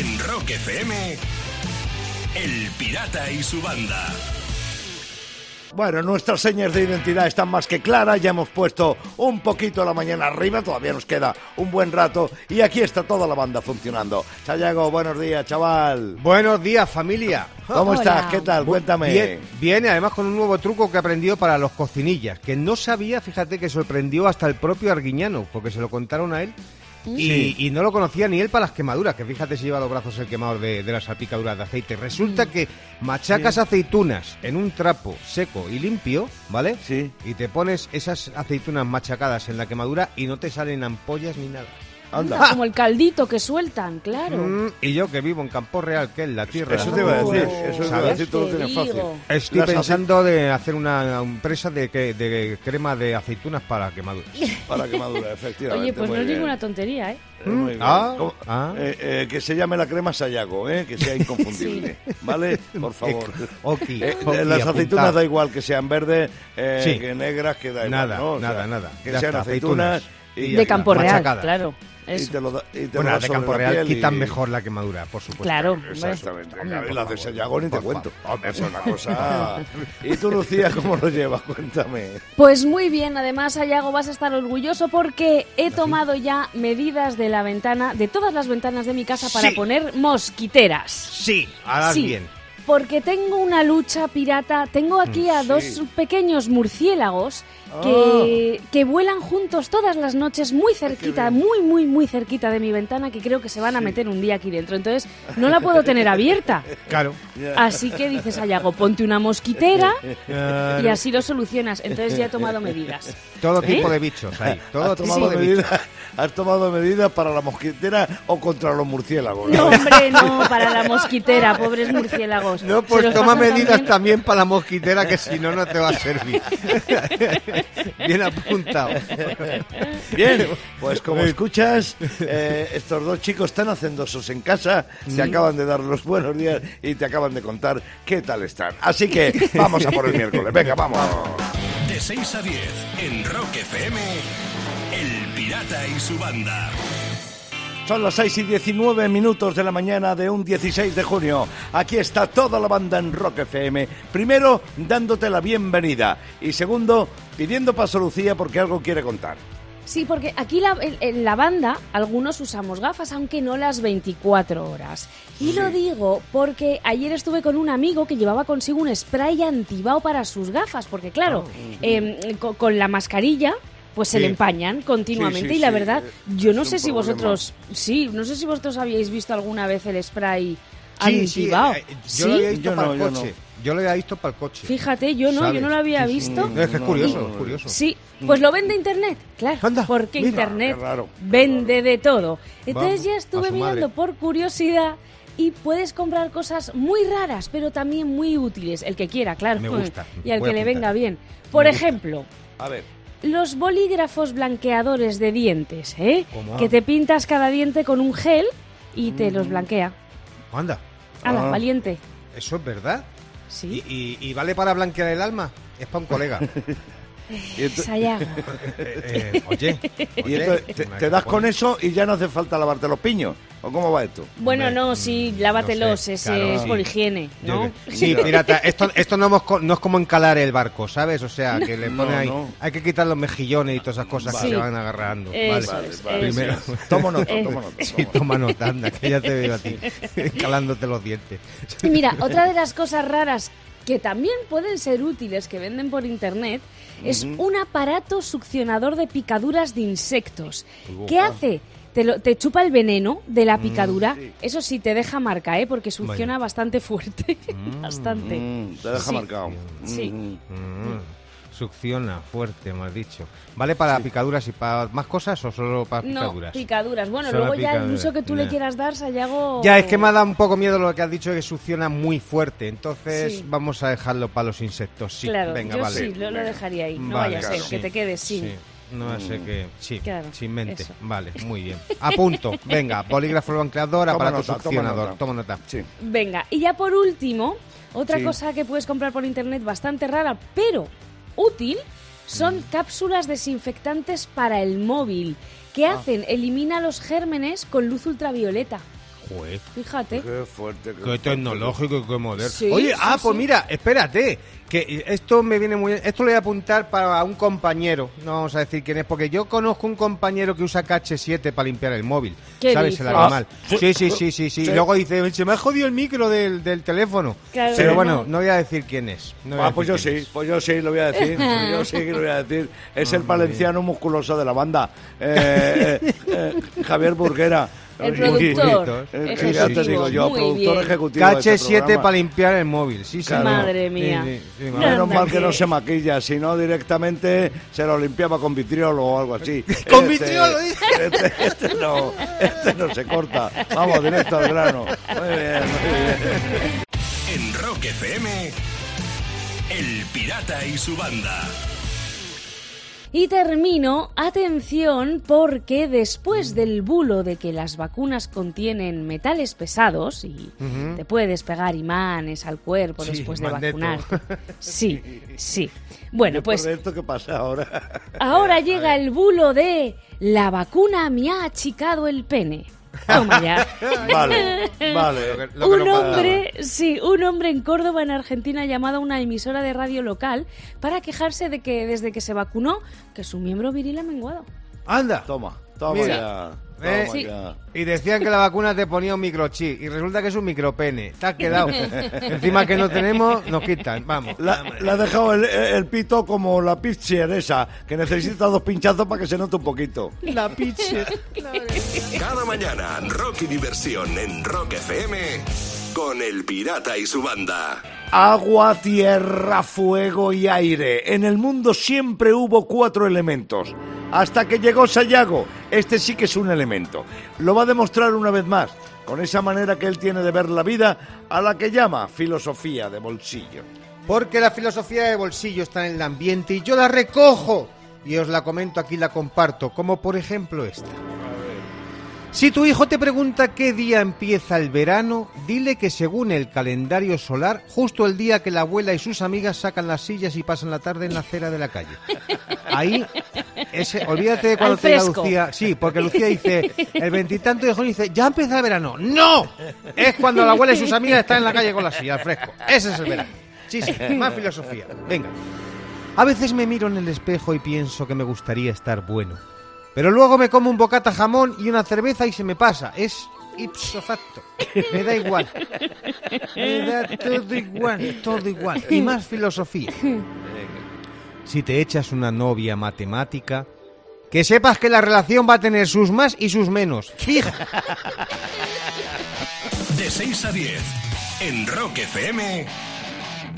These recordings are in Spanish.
En Rock FM, El Pirata y su banda. Bueno, nuestras señas de identidad están más que claras, ya hemos puesto un poquito la mañana arriba, todavía nos queda un buen rato y aquí está toda la banda funcionando. Sayago, buenos días, chaval. Buenos días, familia. ¿Cómo Hola. estás? ¿Qué tal? Cuéntame. Bien, viene además con un nuevo truco que aprendió para los cocinillas, que no sabía, fíjate, que sorprendió hasta el propio Arguiñano, porque se lo contaron a él. Y, y no lo conocía ni él para las quemaduras, que fíjate si lleva los brazos el quemador de, de las salpicaduras de aceite. Resulta que machacas aceitunas en un trapo seco y limpio, ¿vale? Sí. Y te pones esas aceitunas machacadas en la quemadura y no te salen ampollas ni nada. Anda. Como el caldito que sueltan, claro. Mm, y yo que vivo en Campo Real, que es la tierra. Eso te iba a decir, Oh, eso te iba a decir, tú lo tienes fácil. Estoy Las ace- pensando de hacer una empresa de, que- de crema de aceitunas para quemaduras. Para quemadura, efectivamente. Oye, pues no es ninguna tontería, ¿eh? Eh, muy bien. Ah, ah. Eh, eh, que se llame la crema Sayago, ¿eh? que sea inconfundible. ¿Vale? Por favor. Ok, Eh, las apuntado. aceitunas da igual que sean verdes, eh, Sí. que negras, que da igual. Nada, ¿no? O sea, nada, nada. Que sean está, aceitunas, y, De Campo Real, machacadas. Y Eso. te lo da, y te Bueno, lo las das de Campo Real quitan y- mejor la quemadura, por supuesto. Claro. hombre. Exactamente. Hombre, y las de Sayago ni te cuento. Eso es una cosa. ¿Y tú, Lucía, cómo lo llevas? Cuéntame. Pues muy bien, además, Ayago, vas a estar orgulloso porque he tomado ya medidas de la ventana, de todas las ventanas de mi casa para Sí. poner mosquiteras. Sí, harás Sí. bien. Porque tengo una lucha pirata, tengo aquí a sí. dos pequeños murciélagos que, que vuelan juntos todas las noches muy cerquita, muy, muy, muy cerquita de mi ventana, que creo que se van a meter un día aquí dentro. Entonces, no la puedo tener abierta. Claro. Así que dices, Ayago, ponte una mosquitera y así lo solucionas. Entonces ya he tomado medidas. Todo ¿Eh? tipo de bichos ahí. Todo ¿Has tipo de bichos. medidas, ¿Has tomado medidas para la mosquitera o contra los murciélagos? No, hombre, no, para la mosquitera, pobres murciélagos. No, pues los toma medidas también- también para la mosquitera que si no, no te va a servir. Bien apuntado. Bien, pues como escuchas, eh, estos dos chicos están hacendosos en casa, se acaban de dar los buenos días y te acaban de contar qué tal están. Así que vamos a por el miércoles. Venga, vamos. De 6 a 10 en Rock FM, Pirata y su banda. Son las 6 y 19 minutos de la mañana de un 16 de junio. Aquí está toda la banda en Rock FM. Primero, dándote la bienvenida. Y segundo, pidiendo paso a Lucía porque algo quiere contar. Sí, porque aquí la, en, la banda algunos usamos gafas, aunque no las 24 horas. Y lo digo porque ayer estuve con un amigo que llevaba consigo un spray antibao para sus gafas, porque claro, em, co- con, la mascarilla pues se Sí. le empañan continuamente Sí, sí, y la sí, verdad, eh, yo no sé si problema. vosotros, sí, no sé si vosotros habíais visto alguna vez el spray Sí, sí, antibao. eh, yo ¿Sí? lo había visto Yo para no, el yo coche. Yo lo había visto para el coche. Fíjate, yo no, yo no lo había visto. No, es que es No, curioso, es curioso. Sí, pues lo vende Internet, claro. Anda, porque mira, Internet qué raro, qué vende de todo. Entonces Vamos, ya estuve mirando madre. por curiosidad y puedes comprar cosas muy raras, pero también muy útiles. El que quiera, claro. Me gusta, Y al que le venga bien. Por ejemplo, A ver. Los bolígrafos blanqueadores de dientes, ¿eh? ¿Cómo? Que te pintas cada diente con un gel y te los blanquea. Anda, ¡Hala, Ah. valiente! eso es verdad. Sí. ¿Y, y, y vale para blanquear el alma? Es para un colega. Y ento- Sayago. Eh, eh, oye, y oye, entonces te, te das con eso y ya no hace falta lavarte los piños. ¿O cómo va esto? Bueno, Hombre, no, sí, mm, lávatelos, no sé, ese claro, es sí. por higiene, ¿no? Sí, pirata, esto, esto no, hemos no es como encalar el barco, ¿sabes? O sea, que le No, pone ahí, no. hay que quitar los mejillones y todas esas cosas Vale. que se van agarrando. Eso vale. es, vale. eso Primero- es. Tomo nota, tomo nota. Sí, toma nota, anda, que ya te veo a ti, calándote los dientes. Mira, otra de las cosas raras que también pueden ser útiles que venden por internet es un aparato succionador de picaduras de insectos. ¿Qué hace? Te, lo- te chupa el veneno de la picadura. Eso sí, te deja marca, ¿eh? Porque succiona bastante fuerte. bastante. Mm, te deja Sí. marcado. Sí. Mm. Mm, succiona fuerte, has dicho. ¿Vale para picaduras y para más cosas o solo para No, picaduras? picaduras. Bueno, Solo luego ya el picaduras, uso que tú le quieras dar, Sayago... Ya, es que me ha dado un poco miedo lo que has dicho, que succiona muy fuerte. Entonces Sí. vamos a dejarlo para los insectos. Sí, Claro, venga, yo vale. sí, lo, lo dejaría ahí. No Vale, vaya a ser, claro. que Sí, te quedes sin. Sí, no a ser que... Sí, Claro, sin mente. eso. Vale, muy bien. A punto. Venga, bolígrafo Toma aparato nota, toma succionador. nota. Toma nota. Sí. Venga, y ya por último, otra Sí. cosa que puedes comprar por internet bastante rara, pero útil, son Mm. cápsulas desinfectantes para el móvil. ¿Qué Ah. hacen? Elimina los gérmenes con luz ultravioleta. Joder, Fíjate. Qué fuerte. qué tecnológico y qué moderno. Sí, Oye, sí, ah, pues mira, espérate, que esto me viene muy bien. Esto lo voy a apuntar para un compañero, no vamos a decir quién es, porque yo conozco un compañero que usa KH7 para limpiar el móvil. ¿Qué ¿Sabes? dices? El animal. Ah, sí, sí, sí, sí, sí, sí. sí. Y luego dice, se me ha jodido el micro del, del teléfono. Claro, Pero no. bueno, no voy a decir quién es. no Ah, pues yo sí, pues yo sí lo voy a decir. Yo sí que lo voy a decir. Es el valenciano musculoso de la banda. Eh, eh, eh, Javier Burguera. El productor bonitos. Eh, ejecutivo. digo yo, Muy productor bien. ejecutivo. de este KH7 programa. para limpiar el móvil, sí, sí. Madre mía. Sí, sí, sí, madre. Menos mal que no se maquilla, si no directamente se lo limpiaba con vitriolo o algo así. ¿Con Este- vitriolo? Este, este no, este no se corta. Vamos, directo al grano. Muy bien, muy bien. En Rock FM, El Pirata y su banda. Y termino, atención, porque después del bulo de que las vacunas contienen metales pesados y te puedes pegar imanes al cuerpo Sí, después de magneto. vacunarte. Sí, sí. Bueno, pues esto, ¿qué pasa ahora? ahora llega el bulo de la vacuna me ha achicado el pene. Toma ya. Vale, vale. Lo que un hombre, sí, un hombre en Córdoba, en Argentina, ha llamado a una emisora de radio local para quejarse de que desde que se vacunó, que su miembro viril ha menguado. Anda. Toma, toma Mira. ya. Eh, Sí. Y decían que la vacuna te ponía un microchip y resulta que es un micropene. Te has quedado. Encima que no tenemos, nos quitan. Vamos. La- Le ha dejado el, el pito como la pitcher esa, que necesita dos pinchazos para que se note un poquito. La piche. Cada mañana, rock y diversión en Rock FM con El Pirata y su banda. Agua, tierra, fuego y aire. En el mundo siempre hubo cuatro elementos. Hasta que llegó Sayago. Este sí que es un elemento. Lo va a demostrar una vez más, con esa manera que él tiene de ver la vida, a la que llama filosofía de bolsillo. Porque la filosofía de bolsillo está en el ambiente y yo la recojo. Y os la comento aquí, la comparto. Como por ejemplo esta. Si tu hijo te pregunta qué día empieza el verano, dile que según el calendario solar, justo el día que la abuela y sus amigas sacan las sillas y pasan la tarde en la acera de la calle. Ahí, ese, olvídate de cuando te diga. Lucía. Sí, porque Lucía dice, el veintitanto de junio dice, ya empieza el verano. ¡No! Es cuando la abuela y sus amigas están en la calle con la silla al fresco. Ese es el verano. Sí, sí, más filosofía. Venga. A veces me miro en el espejo y pienso que me gustaría estar bueno. Pero luego me como un bocata jamón y una cerveza y se me pasa. Es ipso facto. Me da igual. Me da todo igual, todo igual. Y más filosofía. Si te echas una novia matemática, que sepas que la relación va a tener sus más y sus menos. Fija. De 6 a 10, en Rock FM,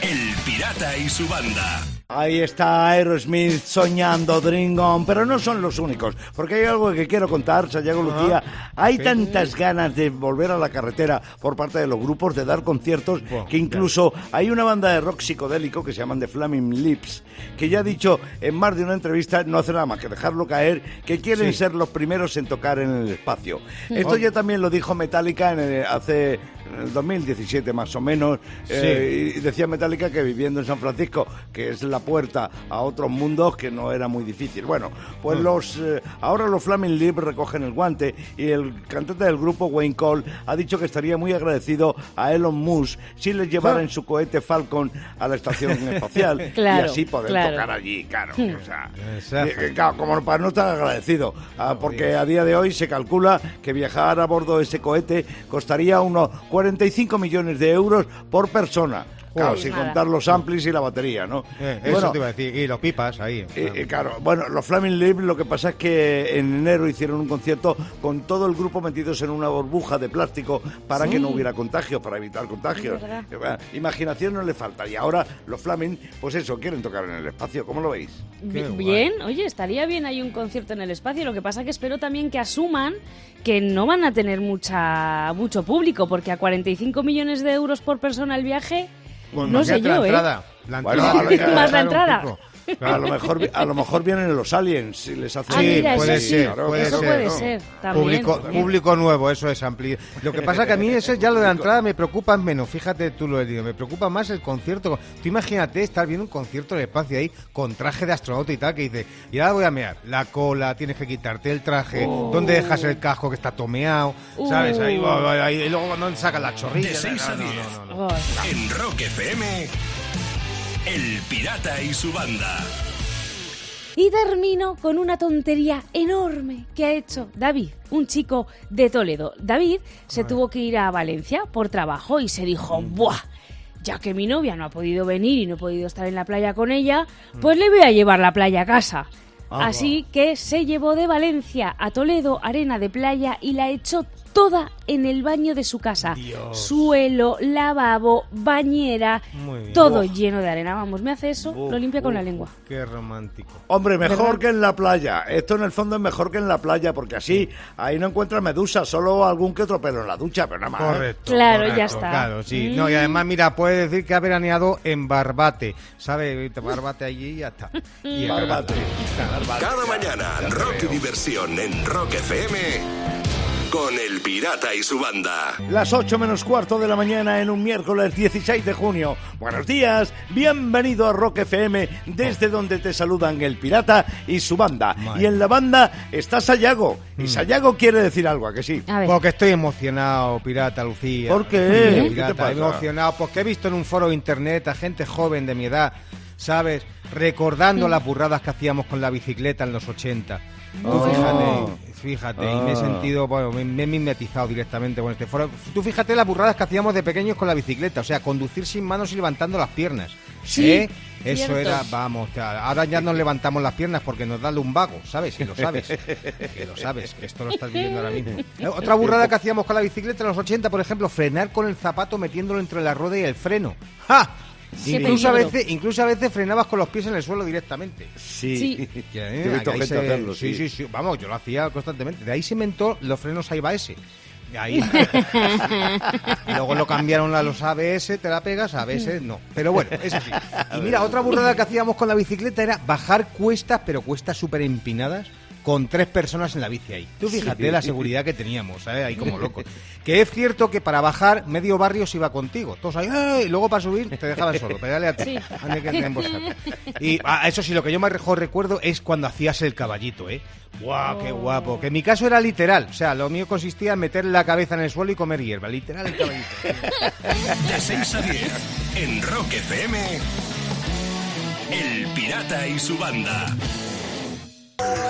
El Pirata y su banda. Ahí está Aerosmith soñando Dream On, pero no son los únicos, porque hay algo que quiero contar, Sayago Lucía. Hay tantas ganas de volver a la carretera por parte de los grupos, de dar conciertos, que incluso hay una banda de rock psicodélico que se llaman The Flaming Lips, que ya ha dicho en más de una entrevista, no hace nada más que dejarlo caer, que quieren Sí. ser los primeros en tocar en el espacio. Esto ya también lo dijo Metallica en el- hace en el 2017 más o menos, eh, y decía Metallica que viviendo en San Francisco, que es la puerta a otros mundos, que no era muy difícil. Bueno, pues los eh, ahora los Flaming Lips recogen el guante y el cantante del grupo Wayne Cole ha dicho que estaría muy agradecido a Elon Musk si les llevara en su cohete Falcon a la estación espacial Claro, y así poder claro. tocar allí, claro. o sea, Exacto. eh, claro, como para no estar agradecido, ah, porque a día de hoy se calcula que viajar a bordo de ese cohete costaría unos 45 millones de euros por persona. Claro, sin Nada. contar los amplis y la batería, ¿no? Eh, Y eso bueno, te iba a decir. Y los pipas ahí. eh, eh, claro, bueno, los Flaming Lips lo que pasa es que en enero hicieron un concierto con todo el grupo metidos en una burbuja de plástico para que no hubiera contagios, para evitar contagios. Es verdad. Eh, bueno, Imaginación no le falta. Y ahora los Flaming, pues eso, quieren tocar en el espacio. ¿Cómo lo veis? Guay. Bien, oye, estaría bien ahí un concierto en el espacio. Lo que pasa que espero también que asuman que no van a tener mucha mucho público, porque a 45 millones de euros por persona el viaje, Pues no sé yo, la ¿eh? entrada. La entrada a lo tiene que- que Más la entrada. Pico. A lo mejor, a lo mejor vienen los aliens y les hacen... Ah, mira, puede eso sí, ser, puede eso ser, puede ¿no? ser. También, Público, también. público nuevo, eso es amplio. Lo que pasa que a mí eso ya lo de la entrada me preocupa menos, fíjate tú lo he dicho, me preocupa más el concierto. Tú imagínate estar viendo un concierto en el espacio ahí con traje de astronauta y tal, que dice, y ahora voy a mear, la cola, tienes que quitarte el traje, ¿dónde dejas el casco que está tomeado? ¿Sabes? Ahí, Uh. ahí, y luego cuando sacas la chorrilla. De seis a no, no, diez. no, no, no. Ay. En Rock FM, El Pirata y su banda. Y termino con una tontería enorme que ha hecho David, un chico de Toledo. David se tuvo que ir a Valencia por trabajo y se dijo, ¡buah! Ya que mi novia no ha podido venir y no he podido estar en la playa con ella, pues le voy a llevar la playa a casa. Así que se llevó de Valencia a Toledo arena de playa y la echó toda en el baño de su casa. Dios. Suelo, lavabo, bañera, todo Uf. lleno de arena. Vamos, me hace eso, Uf, lo limpia con la lengua. Qué romántico. Hombre, mejor ¿Verdad? que en la playa. Esto en el fondo es mejor que en la playa, porque así ahí no encuentras medusa, solo algún que otro pelo en la ducha, pero nada más. ¿eh? Correcto. Claro, ya está. Claro, sí. Mm. No, y además, mira, puede decir que ha veraneado en Barbate. ¿Sabes? Barbate allí y ya está. Y Barbate. Cada mañana, rock y diversión en Rock FM con El Pirata y su banda. Las 8 menos cuarto de la mañana en un miércoles 16 de junio. Buenos días, bienvenido a Rock FM, desde donde te saludan el pirata y su banda. Madre. Y en la banda está Sayago. Mm. Y Sayago quiere decir algo, ¿a que sí? A. Porque estoy emocionado, pirata Lucía. ¿Por qué? Sí, ¿Qué pirata, te pasa? emocionado porque he visto en un foro de internet a gente joven de mi edad, ¿sabes? Recordando las burradas que hacíamos con la bicicleta en los 80. Tú Oh. fíjate, fíjate, y me he Ah. sentido, bueno, me, me he mimetizado directamente con este foro. Tú fíjate las burradas que hacíamos de pequeños con la bicicleta, o sea, conducir sin manos y levantando las piernas. Sí, ¿Eh? Eso cierto. era, vamos, ahora ya nos levantamos las piernas porque nos da lumbago, ¿sabes? Y lo sabes, que lo sabes, que esto lo estás viviendo ahora mismo. Eh, Otra burrada que hacíamos con la bicicleta en los 80, por ejemplo, frenar con el zapato metiéndolo entre la rueda y el freno. ¡Ja! Incluso a, veces, incluso a veces frenabas con los pies en el suelo directamente. Sí. Sí. Ya, Yo he visto ahí gente se- hacerlo, sí, sí. sí, sí. Vamos, yo lo hacía constantemente. De ahí se inventó los frenos AIBAS. De ahí. y luego lo cambiaron a los ABS, te la pegas, ABS no. Pero bueno, es así. Y mira, otra burrada que hacíamos con la bicicleta era bajar cuestas, pero cuestas súper empinadas, con tres personas en la bici ahí. Tú fíjate la seguridad que teníamos, ¿sabes? Ahí como locos. Que es cierto que para bajar, medio barrio se iba contigo. Todos ahí, ¡ay! y luego para subir te dejaban solo, pedale a ti. Sí. Que vosotros. Y ah, eso sí, lo que yo mejor recuerdo es cuando hacías el caballito, ¿eh? ¡Guau, qué Oh. guapo! Que en mi caso era literal. O sea, lo mío consistía en meter la cabeza en el suelo y comer hierba. Literal el caballito. De 6 a 10 en Rock FM, El Pirata y su banda.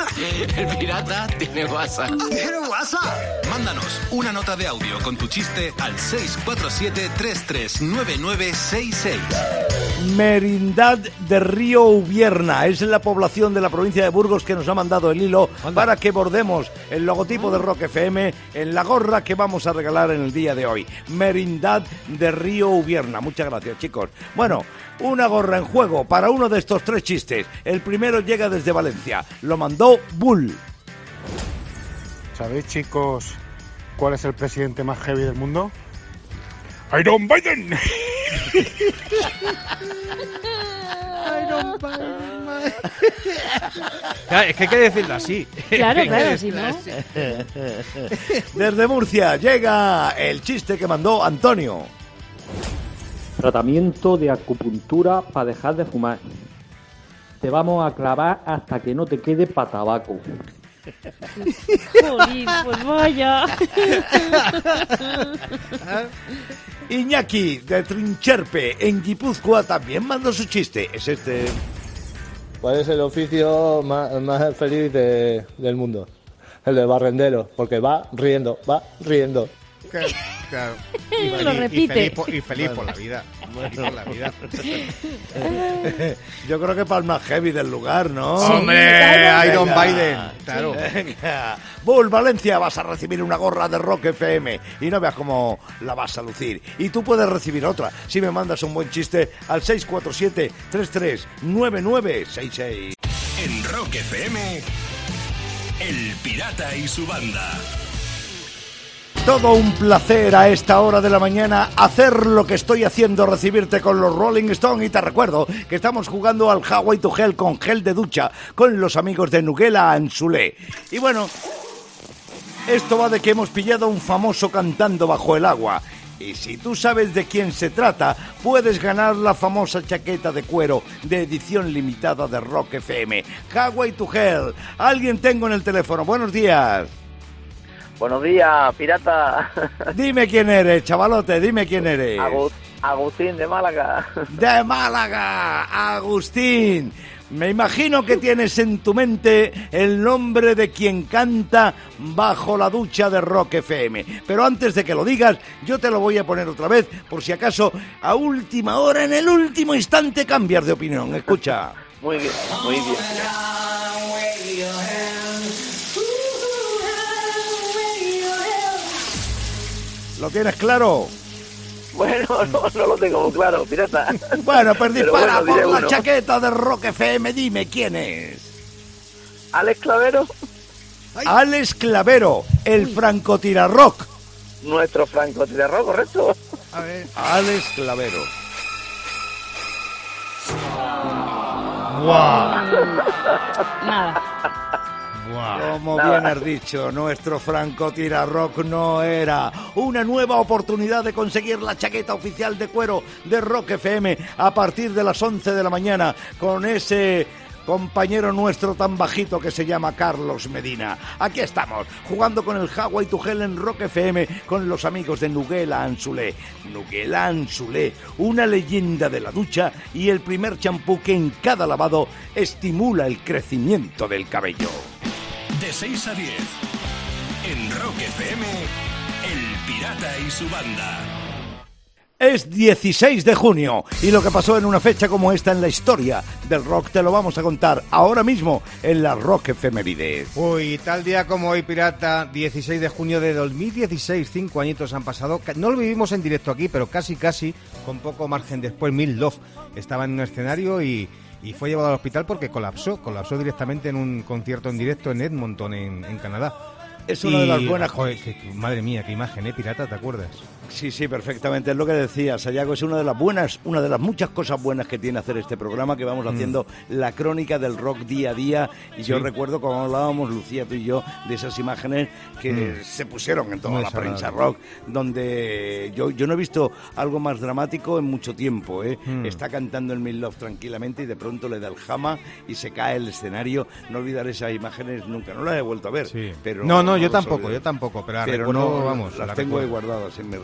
El pirata tiene WhatsApp. ¿Tiene WhatsApp? Mándanos una nota de audio con tu chiste al 647-339966. Merindad de Río Ubierna es la población de la provincia de Burgos que nos ha mandado el hilo para que bordemos el logotipo de Rock FM en la gorra que vamos a regalar en el día de hoy. Merindad de Río Ubierna. Muchas gracias, chicos. Bueno, una gorra en juego para uno de estos tres chistes. El primero llega desde Valencia. Lo mandó Bull. ¿Sabéis, chicos, cuál es el presidente más heavy del mundo? Iron Biden. Claro, es que hay que decirlo así. Claro, claro, si no. Desde Murcia llega el chiste que mandó Antonio. Tratamiento de acupuntura para dejar de fumar. Te vamos a clavar hasta que no te quede pa' tabaco. Jolín, pues vaya. Iñaki de Trincherpe en Guipúzcoa también mandó su chiste. Es este. ¿Cuál es el oficio más, más feliz de- del mundo? El de barrendero, porque va riendo, va riendo. Claro, claro. Lo repite. Y feliz, por, y feliz por la vida. Feliz por la vida. Yo creo que para el más heavy del lugar, ¿no? ¡Hombre! Iron Venga. Biden. Claro. Venga. Bull Valencia, vas a recibir una gorra de Rock FM y no veas cómo la vas a lucir. Y tú puedes recibir otra si me mandas un buen chiste al 647-339966. En Rock FM, El Pirata y su banda. Todo un placer a esta hora de la mañana hacer lo que estoy haciendo, recibirte con los Rolling Stone y te recuerdo que estamos jugando al Hawaii to Gel con gel de ducha con los amigos de Nuguela Anzulé. Y bueno, esto va de que hemos pillado a un famoso cantando bajo el agua. Y si tú sabes de quién se trata, puedes ganar la famosa chaqueta de cuero de edición limitada de Rock FM. Hawaii to Hell. Alguien tengo en el teléfono. Buenos días. Buenos días, pirata. Dime quién eres, chavalote, dime quién eres. Agus- Agustín de Málaga. De Málaga, Agustín. Me imagino que tienes en tu mente el nombre de quien canta bajo la ducha de Rock FM. Pero antes de que lo digas, yo te lo voy a poner otra vez, por si acaso a última hora, en el último instante, cambias de opinión. Escucha. Muy bien, muy bien. ¿Lo tienes claro? Bueno, no, no lo tengo muy claro, pirata. Bueno, pues dispara bueno, por la uno. chaqueta de Rock FM. Dime quién es. Alex Clavero, Alex Clavero, el francotirarrock. nuestro francotirador, ¿correcto? Alex Clavero. Nada. Como bien has dicho, nuestro francotirarrock no era una nueva oportunidad de conseguir la chaqueta oficial de cuero de Rock FM a partir de las 11 de la mañana con ese compañero nuestro tan bajito que se llama Carlos Medina. Aquí estamos, jugando con el Hawaii to Hell en Rock FM con los amigos de Nuguela Anzulé. Nuguela Anzulé, una leyenda de la ducha y el primer champú que en cada lavado estimula el crecimiento del cabello. De 6 a 10. En Rock FM, El Pirata y su banda. Es 16 de junio y lo que pasó en una fecha como esta en la historia del rock te lo vamos a contar ahora mismo en la Rock Efemérides. Uy, tal día como hoy, pirata, 16 de junio de 2016, cinco añitos han pasado. No lo vivimos en directo aquí, pero casi, casi, con poco margen después, Mil Love estaba en un escenario y, y fue llevado al hospital porque colapsó, colapsó directamente en un concierto en directo en Edmonton, en, en Canadá. Es una de las buenas- joder, que- que- madre mía, qué imagen, ¿eh, pirata? ¿Te acuerdas? Sí, sí, perfectamente. Es lo que decía Sayago. Es una de las buenas, una de las muchas cosas buenas que tiene hacer este programa, que vamos haciendo la crónica del rock día a día. Y yo recuerdo como hablábamos, Lucía, tú y yo, de esas imágenes que Mm. se pusieron en toda la prensa rock, donde yo, yo no he visto algo más dramático en mucho tiempo. ¿eh? Mm. Está cantando el Mil Love tranquilamente y de pronto le da el jama y se cae el escenario. No olvidaré esas imágenes nunca. No las he vuelto a ver. Sí. Pero No, no, yo tampoco, yo tampoco, pero Pero recuerdo, no, vamos, las la tengo ahí guardadas en mi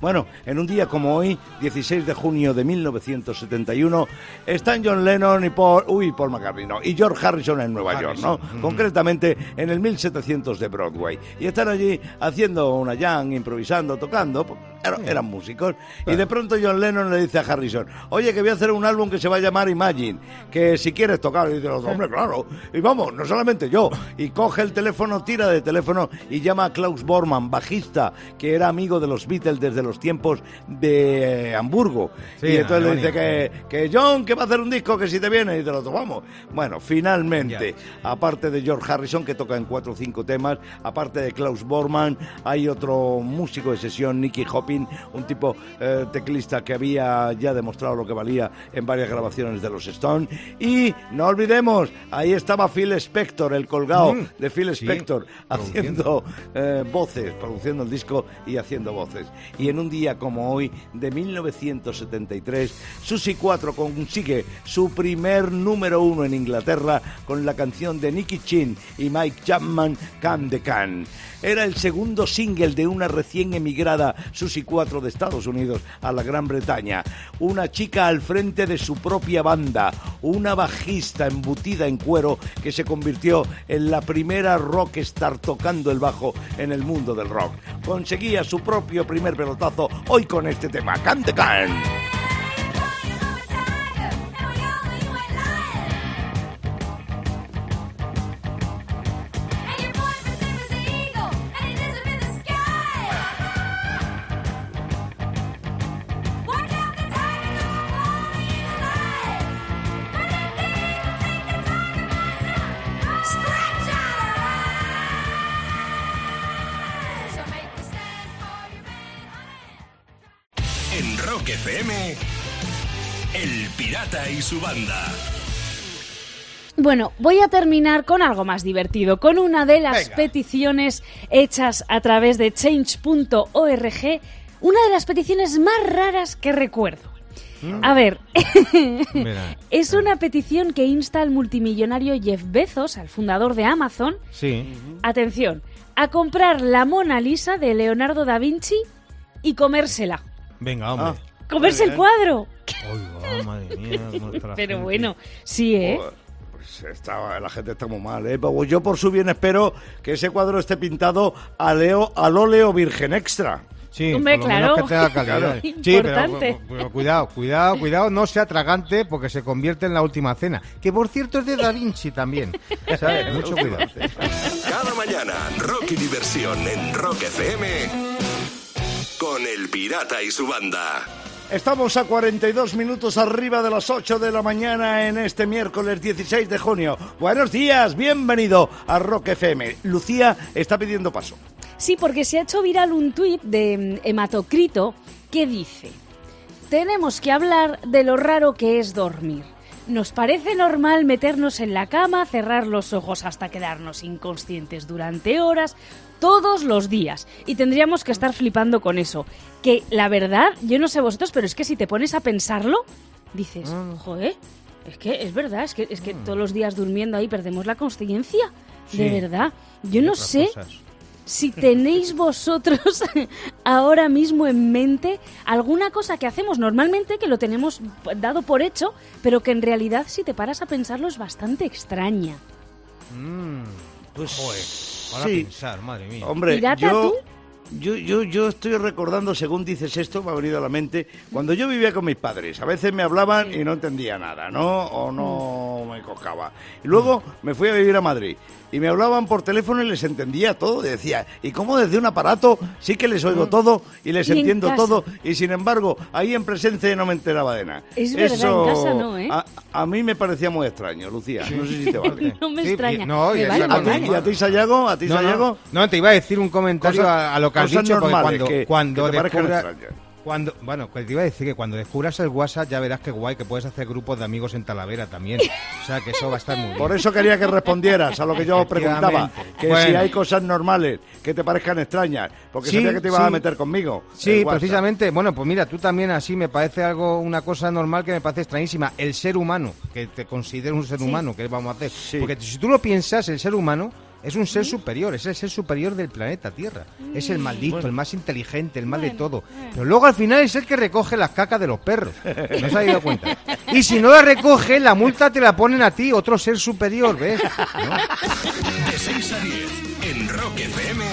Bueno, en un día como hoy, 16 de junio de 1971, están John Lennon y Paul, uy, Paul McCartney, no, y George Harrison en Nueva York, ¿no? Concretamente en el 1700 de Broadway. Y están allí haciendo una jam, improvisando, tocando, eran, eran músicos. Y de pronto John Lennon le dice a Harrison, oye, que voy a hacer un álbum que se va a llamar Imagine, que si quieres tocar, y dice hombre, claro. Y vamos, no solamente yo. Y coge el teléfono, tira de teléfono y llama a Klaus Bormann, bajista, que era amigo de los Beatles desde los tiempos de eh, Hamburgo. Sí, y entonces le dice que, que John, que va a hacer un disco, que si te viene, y dice el otro, vamos. Bueno, finalmente, aparte de George Harrison, que toca en cuatro o cinco temas, aparte de Klaus Bormann, hay otro músico de sesión, Nicky Un tipo eh, teclista que había ya demostrado lo que valía en varias grabaciones de los Stones. Y no olvidemos, ahí estaba Phil Spector, el colgado Mm, de Phil sí, Spector, haciendo eh, voces, produciendo el disco y haciendo voces. Y en un día como hoy, de 1973, Susie 4 consigue su primer número uno en Inglaterra con la canción de Nicky Chin y Mike Chapman, Can de Can. Era el segundo single de una recién emigrada Susie 4 de Estados Unidos a la Gran Bretaña. Una chica al frente de su propia banda, una bajista embutida en cuero que se convirtió en la primera rockstar tocando el bajo en el mundo del rock. Conseguía su propio primer pelotazo hoy con este tema, Can de Can. FM, El Pirata y su banda. Bueno, voy a terminar con algo más divertido, con una de las Venga. peticiones hechas a través de change.org, una de las peticiones más raras que recuerdo. A ver, es una petición que insta al multimillonario Jeff Bezos, al fundador de Amazon, Sí. atención, a comprar la Mona Lisa de Leonardo da Vinci y comérsela. Venga, hombre. ¡Comerse el cuadro! Madre mía, Pero gente. bueno, sí, ¿eh? Pues está- la gente está muy mal, ¿eh? Pues yo por su bien espero que ese cuadro esté pintado al, leo- al óleo virgen extra. Sí, Hombre, por lo menos claro. que tenga calidad. Sí, pero, Importante. pero cuidado, cuidado, cuidado, no sea tragante porque se convierte en la última cena. Que por cierto es de Da Vinci también. ¿Sabes? Mucho cuidado. Cada mañana, rock y diversión en Rock FM con El Pirata y su banda. Estamos a 42 minutos arriba de las 8 de la mañana en este miércoles 16 de junio. Buenos días, bienvenido a Rock FM. Lucía está pidiendo paso. Sí, porque se ha hecho viral un tuit de mm, Hematocrito que dice: Tenemos que hablar de lo raro que es dormir. Nos parece normal meternos en la cama, cerrar los ojos hasta quedarnos inconscientes durante horas, todos los días. Y tendríamos que estar flipando con eso. Que la verdad, yo no sé vosotros, pero es que si te pones a pensarlo, dices, joder, es que es verdad, es que, es que todos los días durmiendo ahí perdemos la conciencia. De verdad. Yo no sé cosas. Si tenéis vosotros ahora mismo en mente alguna cosa que hacemos normalmente, que lo tenemos dado por hecho, pero que en realidad si te paras a pensarlo es bastante extraña. Mm, Pues joder, para sí. pensar, madre mía. Hombre, Pirata, yo, ¿tú? yo, yo, yo estoy recordando, según dices esto, me ha venido a la mente, cuando yo vivía con mis padres, a veces me hablaban y no entendía nada, ¿no? O no me cojaba. Y luego me fui a vivir a Madrid y me hablaban por teléfono y les entendía todo. Y decía, ¿y cómo desde un aparato sí que les oigo todo y les Y entiendo todo? Y sin embargo, ahí en presencia no me enteraba de nada. Es verdad, en casa no, ¿eh? A, a mí me parecía muy extraño, Lucía. No sé si te vale. No me Sí, extraña. y- no, y Me vale, ¿A ti, vale. y a ti, Sayago? ¿A ti, No, Sayago? no, no, te iba a decir un comentario Cosas- a, lo que has dicho, porque cuando, que- cuando que te parezcan descubra- extrañas. Cuando, bueno, que te iba a decir que cuando descubras el WhatsApp ya verás qué guay, que puedes hacer grupos de amigos en Talavera también. O sea, que eso va a estar muy bien. Por eso quería que respondieras a lo que yo preguntaba. Que Bueno. si hay cosas normales que te parezcan extrañas. Porque Sí, sabía que te ibas sí. a meter conmigo. Sí, precisamente. Bueno, pues mira, tú también así me parece algo, una cosa normal que me parece extrañísima. El ser humano, que te considero un ser humano, ¿qué vamos a hacer? Porque si tú lo piensas, el ser humano es un ser superior, es el ser superior del planeta Tierra. Es el más listo, el más inteligente, el más de todo. Pero luego al final es el que recoge las cacas de los perros. ¿No se ha dado cuenta? Y si no la recoge, la multa te la ponen a ti, otro ser superior, ¿ves? ¿No? De 6 a 10 en Rock FM,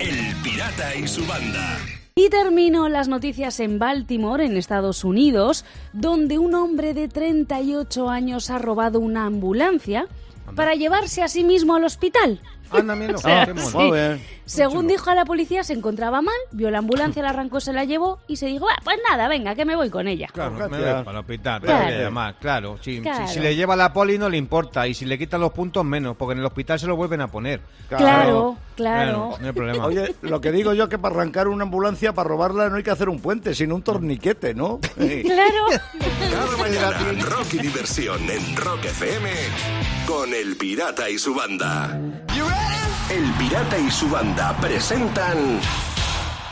El Pirata y su banda. Y termino las noticias en Baltimore, en Estados Unidos, donde un hombre de 38 años ha robado una ambulancia para llevarse a sí mismo al hospital. Ándamelo, sea, qué mono. sí. Muy bien. Según dijo a la policía, se encontraba mal, vio la ambulancia, la arrancó, se la llevó y se dijo, "Ah, pues nada, venga, que me voy con ella. Claro, me voy para el hospital, Claro. para que llamar, claro. Si, si- Claro. si le lleva la poli no le importa y si le quitan los puntos menos, porque en el hospital se lo vuelven a poner. Claro, claro. No hay problema. Oye, lo que digo yo que para arrancar una ambulancia, para robarla, no hay que hacer un puente, sino un torniquete, ¿no? Sí. Claro. Cada mañana, rock y diversión en Rock FM con El Pirata y su banda. El Pirata y su banda presentan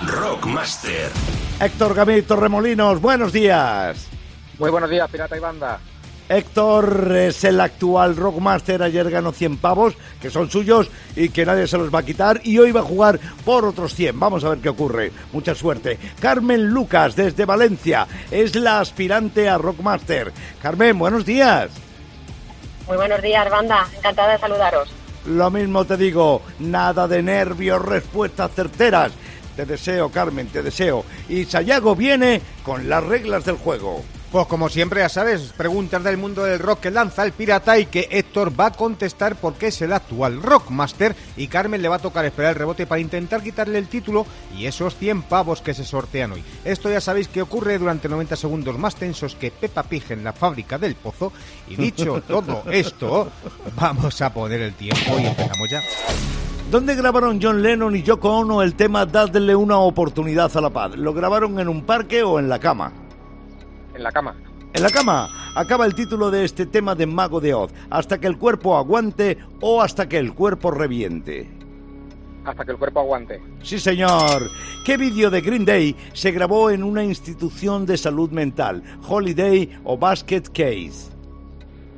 Rockmaster. Héctor Gamito Remolinos, buenos días. Muy buenos días, Pirata y Banda. Héctor es el actual Rockmaster, ayer ganó 100 pavos, que son suyos y que nadie se los va a quitar, y hoy va a jugar por otros 100. Vamos a ver qué ocurre. Mucha suerte. Carmen Lucas, desde Valencia, es la aspirante a Rockmaster. Carmen, buenos días. Muy buenos días, banda. Encantada de saludaros. Lo mismo te digo, nada de nervios, respuestas certeras. Te deseo, Carmen, te deseo. Y Sayago viene con las reglas del juego. Pues como siempre, ya sabes, preguntas del mundo del rock que lanza el pirata y que Héctor va a contestar porque es el actual Rockmaster y Carmen le va a tocar esperar el rebote para intentar quitarle el título y esos 100 pavos que se sortean hoy. Esto ya sabéis que ocurre durante 90 segundos más tensos que Peppa Pig en la fábrica del pozo. Y dicho todo esto, vamos a poner el tiempo y empezamos ya. ¿Dónde grabaron John Lennon y Yoko Ono el tema Dadle una oportunidad a la paz? ¿Lo grabaron en un parque o en la cama? En la cama. En la cama acaba el título de este tema de Mago de Oz, hasta que el cuerpo aguante o hasta que el cuerpo reviente. Hasta que el cuerpo aguante. Sí, señor. ¿Qué vídeo de Green Day se grabó en una institución de salud mental? Holiday o Basket Case.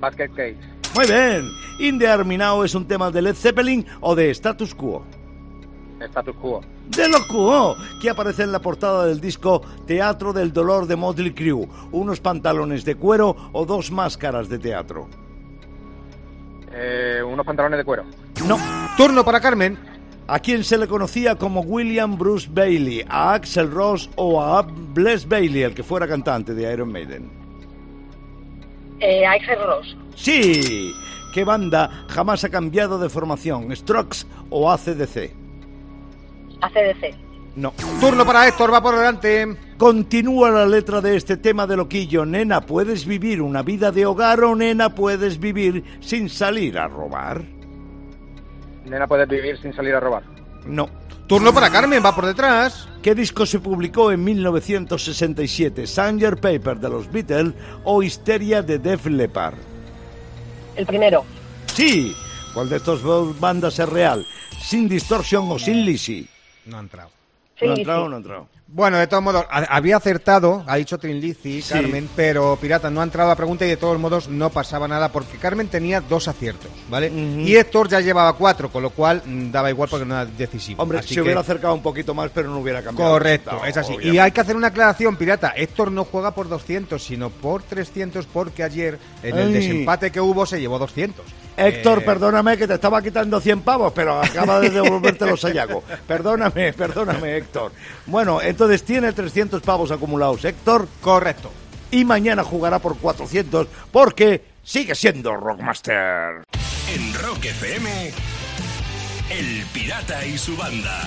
Basket Case. Muy bien. In the Army Now es un tema de Led Zeppelin o de Status Quo. Status Quo. De lo Quo, que aparece en la portada del disco Teatro del Dolor de Motley Crue. Unos pantalones de cuero o dos máscaras de teatro. Eh, unos pantalones de cuero. No. Turno para Carmen. ¿A quién se le conocía como William Bruce Bailey? ¿A Axel Ross o a Bless Bailey, el que fuera cantante de Iron Maiden? Eh, Axel Ross. Sí. ¿Qué banda jamás ha cambiado de formación? ¿Strokes o ACDC? ACDC. No. Turno para Héctor, va por delante. Continúa la letra de este tema de loquillo. Nena, ¿puedes vivir una vida de hogar o nena, puedes vivir sin salir a robar? Nena, puedes vivir sin salir a robar. No. Turno para Carmen, va por detrás. ¿Qué disco se publicó en 1967? ¿Sanger Paper de los Beatles o Histeria de Def Leppard? El primero. Sí. ¿Cuál de estas dos bandas es real? ¿Sin distorsión o sin Lizzy? No ha entrado. ¿No ha entrado o no ha entrado? Bueno, de todos modos, ha- había acertado, ha dicho Trinlici, Sí. Carmen, pero Pirata no ha entrado a la pregunta y de todos modos no pasaba nada porque Carmen tenía dos aciertos, ¿vale? Y Héctor ya llevaba cuatro, con lo cual mm, daba igual porque no era decisivo. Hombre, Así se que- hubiera acercado un poquito más, pero no hubiera cambiado. Correcto, No, es así. Y hay que hacer una aclaración, Pirata. Héctor no juega por 200, sino por 300 porque ayer en el desempate que hubo se llevó 200. Héctor, Eh, perdóname que te estaba quitando 100 pavos, pero acaba de devolvértelo Sayago. Perdóname, perdóname, Héctor. Bueno, entonces tiene 300 pavos acumulados, Héctor. Correcto. Y mañana jugará por 400 porque sigue siendo Rockmaster. En Rock FM, El Pirata y su banda.